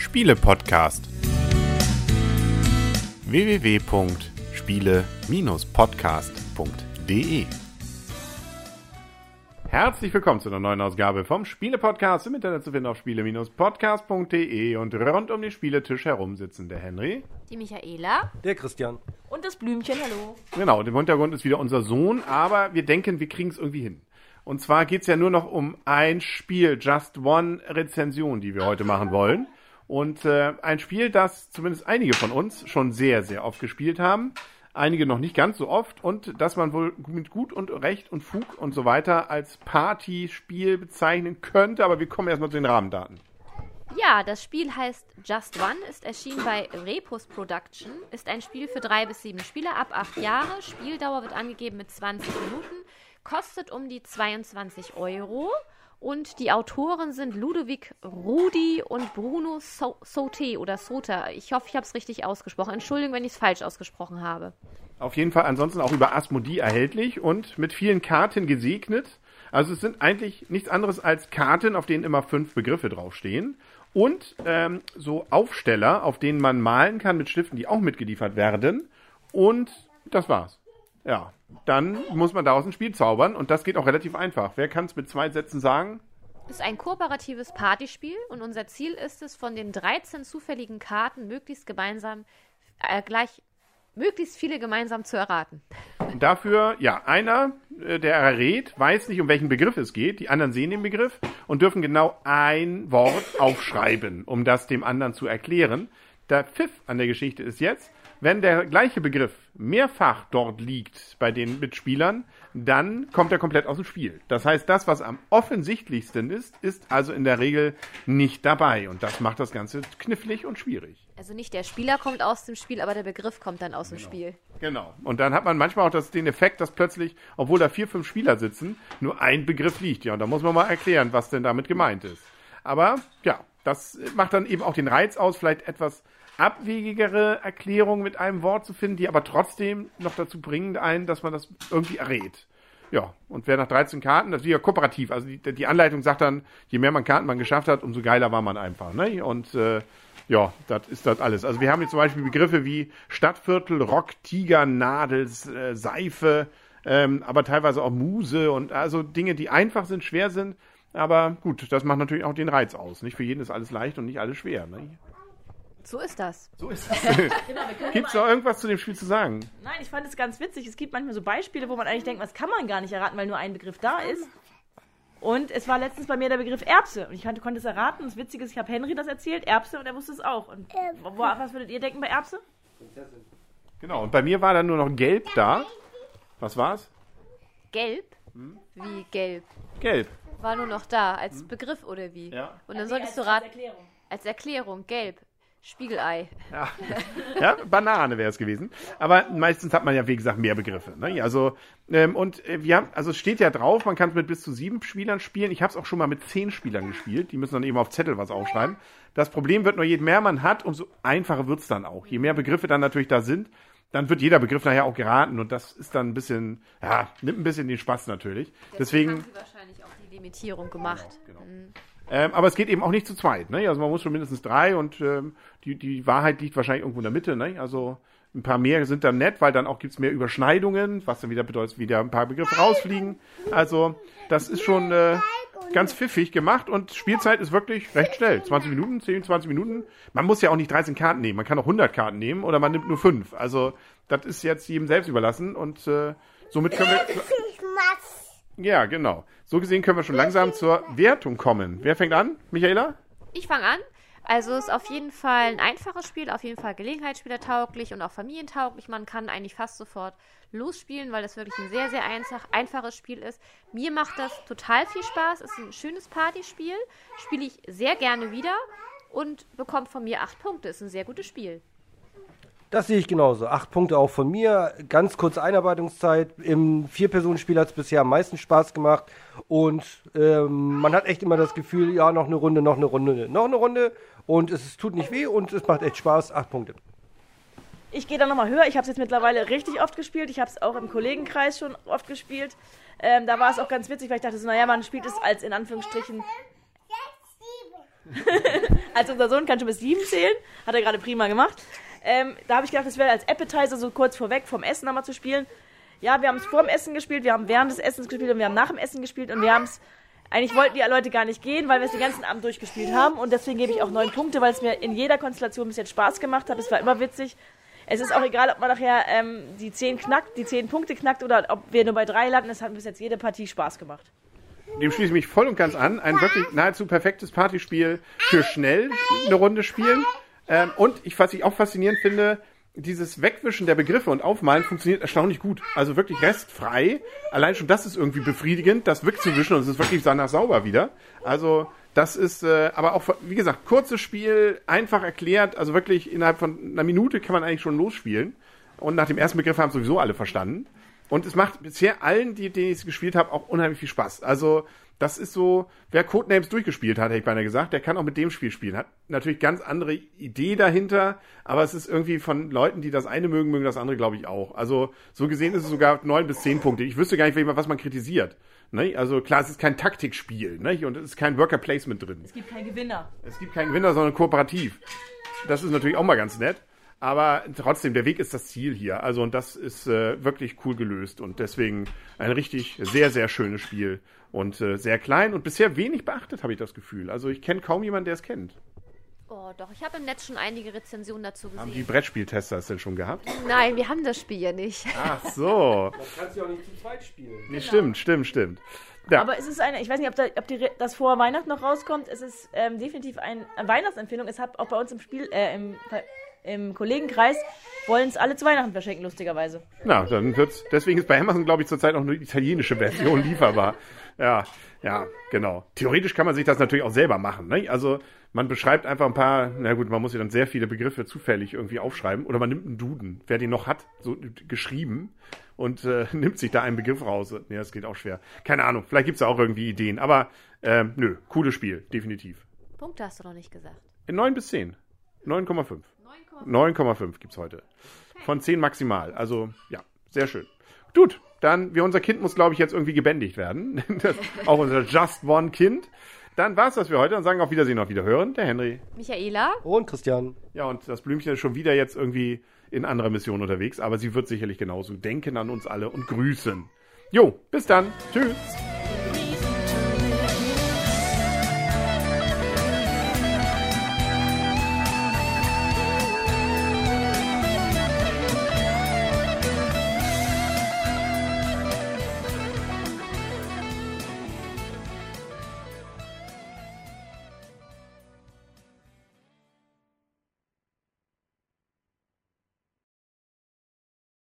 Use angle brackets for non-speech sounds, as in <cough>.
Spiele-Podcast. www.spiele-podcast.de Herzlich willkommen zu einer neuen Ausgabe vom Spiele-Podcast im Internet zu finden auf spiele-podcast.de und rund um den Spieletisch herum sitzen der Henry. Die Michaela. Der Christian. Und das Blümchen, hallo. Genau, und im Hintergrund ist wieder unser Sohn, aber wir denken, wir kriegen es irgendwie hin. Und zwar geht es ja nur noch um ein Spiel, Just One Rezension, die wir heute machen wollen. Und äh, ein Spiel, das zumindest einige von uns schon sehr, sehr oft gespielt haben. Einige noch nicht ganz so oft und das man wohl mit Gut und Recht und Fug und so weiter als Partyspiel bezeichnen könnte, aber wir kommen erstmal zu den Rahmendaten. Ja, das Spiel heißt Just One, ist erschienen bei Repus Production, ist ein Spiel für drei bis sieben Spieler ab acht Jahre. Spieldauer wird angegeben mit 20 Minuten, kostet um die 22 Euro. Und die Autoren sind Ludovic Rudi und Bruno so oder Sota. Ich hoffe, ich habe es richtig ausgesprochen. Entschuldigung, wenn ich es falsch ausgesprochen habe. Auf jeden Fall ansonsten auch über Asmodee erhältlich und mit vielen Karten gesegnet. Also es sind eigentlich nichts anderes als Karten, auf denen immer fünf Begriffe draufstehen. Und ähm, so Aufsteller, auf denen man malen kann mit Stiften, die auch mitgeliefert werden. Und das war's. Ja, dann muss man daraus ein Spiel zaubern und das geht auch relativ einfach. Wer kann es mit zwei Sätzen sagen? Es ist ein kooperatives Partyspiel und unser Ziel ist es, von den 13 zufälligen Karten möglichst gemeinsam äh, gleich möglichst viele gemeinsam zu erraten. Und dafür, ja, einer, äh, der errät, weiß nicht, um welchen Begriff es geht. Die anderen sehen den Begriff und dürfen genau ein Wort aufschreiben, um das dem anderen zu erklären. Der Pfiff an der Geschichte ist jetzt, wenn der gleiche Begriff mehrfach dort liegt bei den Mitspielern, dann kommt er komplett aus dem Spiel. Das heißt, das, was am offensichtlichsten ist, ist also in der Regel nicht dabei. Und das macht das Ganze knifflig und schwierig. Also nicht der Spieler kommt aus dem Spiel, aber der Begriff kommt dann aus dem Spiel. Genau. Und dann hat man manchmal auch das, den Effekt, dass plötzlich, obwohl da vier, fünf Spieler sitzen, nur ein Begriff liegt. Ja, und da muss man mal erklären, was denn damit gemeint ist. Aber ja, das macht dann eben auch den Reiz aus, vielleicht etwas abwegigere Erklärungen mit einem Wort zu finden, die aber trotzdem noch dazu bringen einen, dass man das irgendwie errät. Ja, und wer nach 13 Karten, das ist wieder kooperativ. Also die, die Anleitung sagt dann, je mehr man Karten man geschafft hat, umso geiler war man einfach. Ne? Und äh, ja, das ist das alles. Also wir haben jetzt zum Beispiel Begriffe wie Stadtviertel, Rock, Tiger, Nadel, äh, Seife, ähm, aber teilweise auch Muse und also Dinge, die einfach sind, schwer sind. Aber gut, das macht natürlich auch den Reiz aus. Nicht für jeden ist alles leicht und nicht alles schwer. Ne? So ist das. So ist <laughs> das. genau, gibt es noch irgendwas zu dem Spiel zu sagen? Nein, ich fand es ganz witzig. Es gibt manchmal so Beispiele, wo man eigentlich denkt, was kann man gar nicht erraten, weil nur ein Begriff da ist. Und es war letztens bei mir der Begriff Erbse. Und ich konnte, es erraten. Das Witzige ist, ich habe Henry das erzählt, Erbse, und er wusste es auch. Und wo, was würdet ihr denken bei Erbse? Genau, und bei mir war dann nur noch Gelb da. Was war's? Gelb? Hm? Wie gelb? Gelb. War nur noch da, als hm? Begriff oder wie? Ja. Und dann solltest du raten. Als Erklärung. Als Erklärung, gelb. Spiegelei. Ja, <laughs> ja Banane wäre es gewesen. Aber meistens hat man ja, wie gesagt, mehr Begriffe. Ne? Also, ähm, und äh, wir haben, also es steht ja drauf, man kann es mit bis zu sieben Spielern spielen. Ich habe es auch schon mal mit zehn Spielern gespielt. Die müssen dann eben auf Zettel was aufschreiben. Das Problem wird nur, je mehr man hat, umso einfacher wird es dann auch. Je mehr Begriffe dann natürlich da sind, dann wird jeder Begriff nachher auch geraten und das ist dann ein bisschen, ja, nimmt ein bisschen den Spaß natürlich. Deswegen, Deswegen haben sie wahrscheinlich auch die Limitierung gemacht. Genau, genau. Mhm. Ähm, aber es geht eben auch nicht zu zweit. Ne? Also man muss schon mindestens drei und ähm, die, die Wahrheit liegt wahrscheinlich irgendwo in der Mitte. Ne? Also ein paar mehr sind dann nett, weil dann auch gibt es mehr Überschneidungen, was dann wieder bedeutet, wieder ein paar Begriffe rausfliegen. Also das ist schon äh, ganz pfiffig gemacht und Spielzeit ist wirklich recht schnell. 20 Minuten, 10, 20 Minuten. Man muss ja auch nicht 13 Karten nehmen, man kann auch 100 Karten nehmen oder man nimmt nur 5. Also das ist jetzt jedem selbst überlassen und äh, somit können wir... Ja, genau. So gesehen können wir schon langsam zur Wertung kommen. Wer fängt an? Michaela? Ich fange an. Also ist auf jeden Fall ein einfaches Spiel, auf jeden Fall gelegenheitsspielertauglich und auch familientauglich. Man kann eigentlich fast sofort losspielen, weil das wirklich ein sehr, sehr einfach, einfaches Spiel ist. Mir macht das total viel Spaß. Es ist ein schönes Partyspiel. Spiele ich sehr gerne wieder und bekommt von mir acht Punkte. Ist ein sehr gutes Spiel. Das sehe ich genauso. Acht Punkte auch von mir. Ganz kurze Einarbeitungszeit. Im Vier-Personen-Spiel hat es bisher am meisten Spaß gemacht. Und ähm, man hat echt immer das Gefühl, ja, noch eine Runde, noch eine Runde, noch eine Runde. Und es tut nicht weh und es macht echt Spaß. Acht Punkte. Ich gehe da nochmal höher. Ich habe es jetzt mittlerweile richtig oft gespielt. Ich habe es auch im Kollegenkreis schon oft gespielt. Ähm, da war es auch ganz witzig, weil ich dachte so, naja, man spielt es als in Anführungsstrichen <laughs> also unser Sohn kann schon bis sieben zählen, hat er gerade prima gemacht. Ähm, da habe ich gedacht, das wäre als Appetizer so kurz vorweg vom Essen nochmal zu spielen. Ja, wir haben es vor dem Essen gespielt, wir haben während des Essens gespielt und wir haben nach dem Essen gespielt und wir haben es. Eigentlich wollten die Leute gar nicht gehen, weil wir es den ganzen Abend durchgespielt haben und deswegen gebe ich auch neun Punkte, weil es mir in jeder Konstellation bis jetzt Spaß gemacht hat. Es war immer witzig. Es ist auch egal, ob man nachher ähm, die zehn knackt, die zehn Punkte knackt oder ob wir nur bei drei landen. Es hat bis jetzt jede Partie Spaß gemacht. Dem schließe ich mich voll und ganz an. Ein wirklich nahezu perfektes Partyspiel für schnell eine Runde spielen. Ähm, und ich, was ich auch faszinierend finde, dieses Wegwischen der Begriffe und Aufmalen funktioniert erstaunlich gut. Also wirklich restfrei. Allein schon das ist irgendwie befriedigend, das wegzuwischen und es ist wirklich danach sauber wieder. Also das ist äh, aber auch, wie gesagt, kurzes Spiel, einfach erklärt. Also wirklich innerhalb von einer Minute kann man eigentlich schon losspielen. Und nach dem ersten Begriff haben sowieso alle verstanden. Und es macht bisher allen, die, denen ich es gespielt habe, auch unheimlich viel Spaß. Also das ist so, wer Codenames durchgespielt hat, hätte ich beinahe gesagt, der kann auch mit dem Spiel spielen. Hat natürlich ganz andere Idee dahinter, aber es ist irgendwie von Leuten, die das eine mögen, mögen das andere, glaube ich, auch. Also so gesehen ist es sogar neun bis zehn Punkte. Ich wüsste gar nicht, was man kritisiert. Ne? Also klar, es ist kein Taktikspiel ne? und es ist kein Worker Placement drin. Es gibt keinen Gewinner. Es gibt keinen Gewinner, sondern kooperativ. Das ist natürlich auch mal ganz nett. Aber trotzdem, der Weg ist das Ziel hier. Also, und das ist äh, wirklich cool gelöst. Und deswegen ein richtig sehr, sehr schönes Spiel. Und äh, sehr klein und bisher wenig beachtet, habe ich das Gefühl. Also, ich kenne kaum jemanden, der es kennt. Oh, doch, ich habe im Netz schon einige Rezensionen dazu gesehen. Haben die Brettspieltester es denn schon gehabt? Nein, wir haben das Spiel ja nicht. Ach <laughs> so. Das kannst du ja auch nicht zu zweit spielen. Nee, stimmt, stimmt, stimmt. Ja. Aber es ist eine, ich weiß nicht, ob, da, ob die, das vor Weihnachten noch rauskommt. Es ist ähm, definitiv ein, eine Weihnachtsempfehlung. Es hat auch bei uns im Spiel, äh, im, im Kollegenkreis, wollen es alle zu Weihnachten verschenken, lustigerweise. Na, dann wird's. Deswegen ist bei Amazon, glaube ich, zurzeit auch nur die italienische Version <laughs> lieferbar. Ja, ja, genau. Theoretisch kann man sich das natürlich auch selber machen. Ne? Also man beschreibt einfach ein paar, na gut, man muss ja dann sehr viele Begriffe zufällig irgendwie aufschreiben. Oder man nimmt einen Duden, wer den noch hat, so geschrieben und äh, <laughs> nimmt sich da einen Begriff raus. Nee, das geht auch schwer. Keine Ahnung, vielleicht gibt's da auch irgendwie Ideen. Aber äh, nö, cooles Spiel, definitiv. Punkte hast du noch nicht gesagt. In 9 bis 10. 9,5. 9,5 gibt's heute. Von 10 maximal. Also, ja, sehr schön. Gut, dann, wie unser Kind muss, glaube ich, jetzt irgendwie gebändigt werden. <laughs> Das, auch unser Just One Kind. Dann war's das für heute und sagen auf Wiedersehen auf Wiederhören. Der Henry. Michaela? Und Christian. Ja, und das Blümchen ist schon wieder jetzt irgendwie in anderer Mission unterwegs, aber sie wird sicherlich genauso denken an uns alle und grüßen. Jo, bis dann. Tschüss.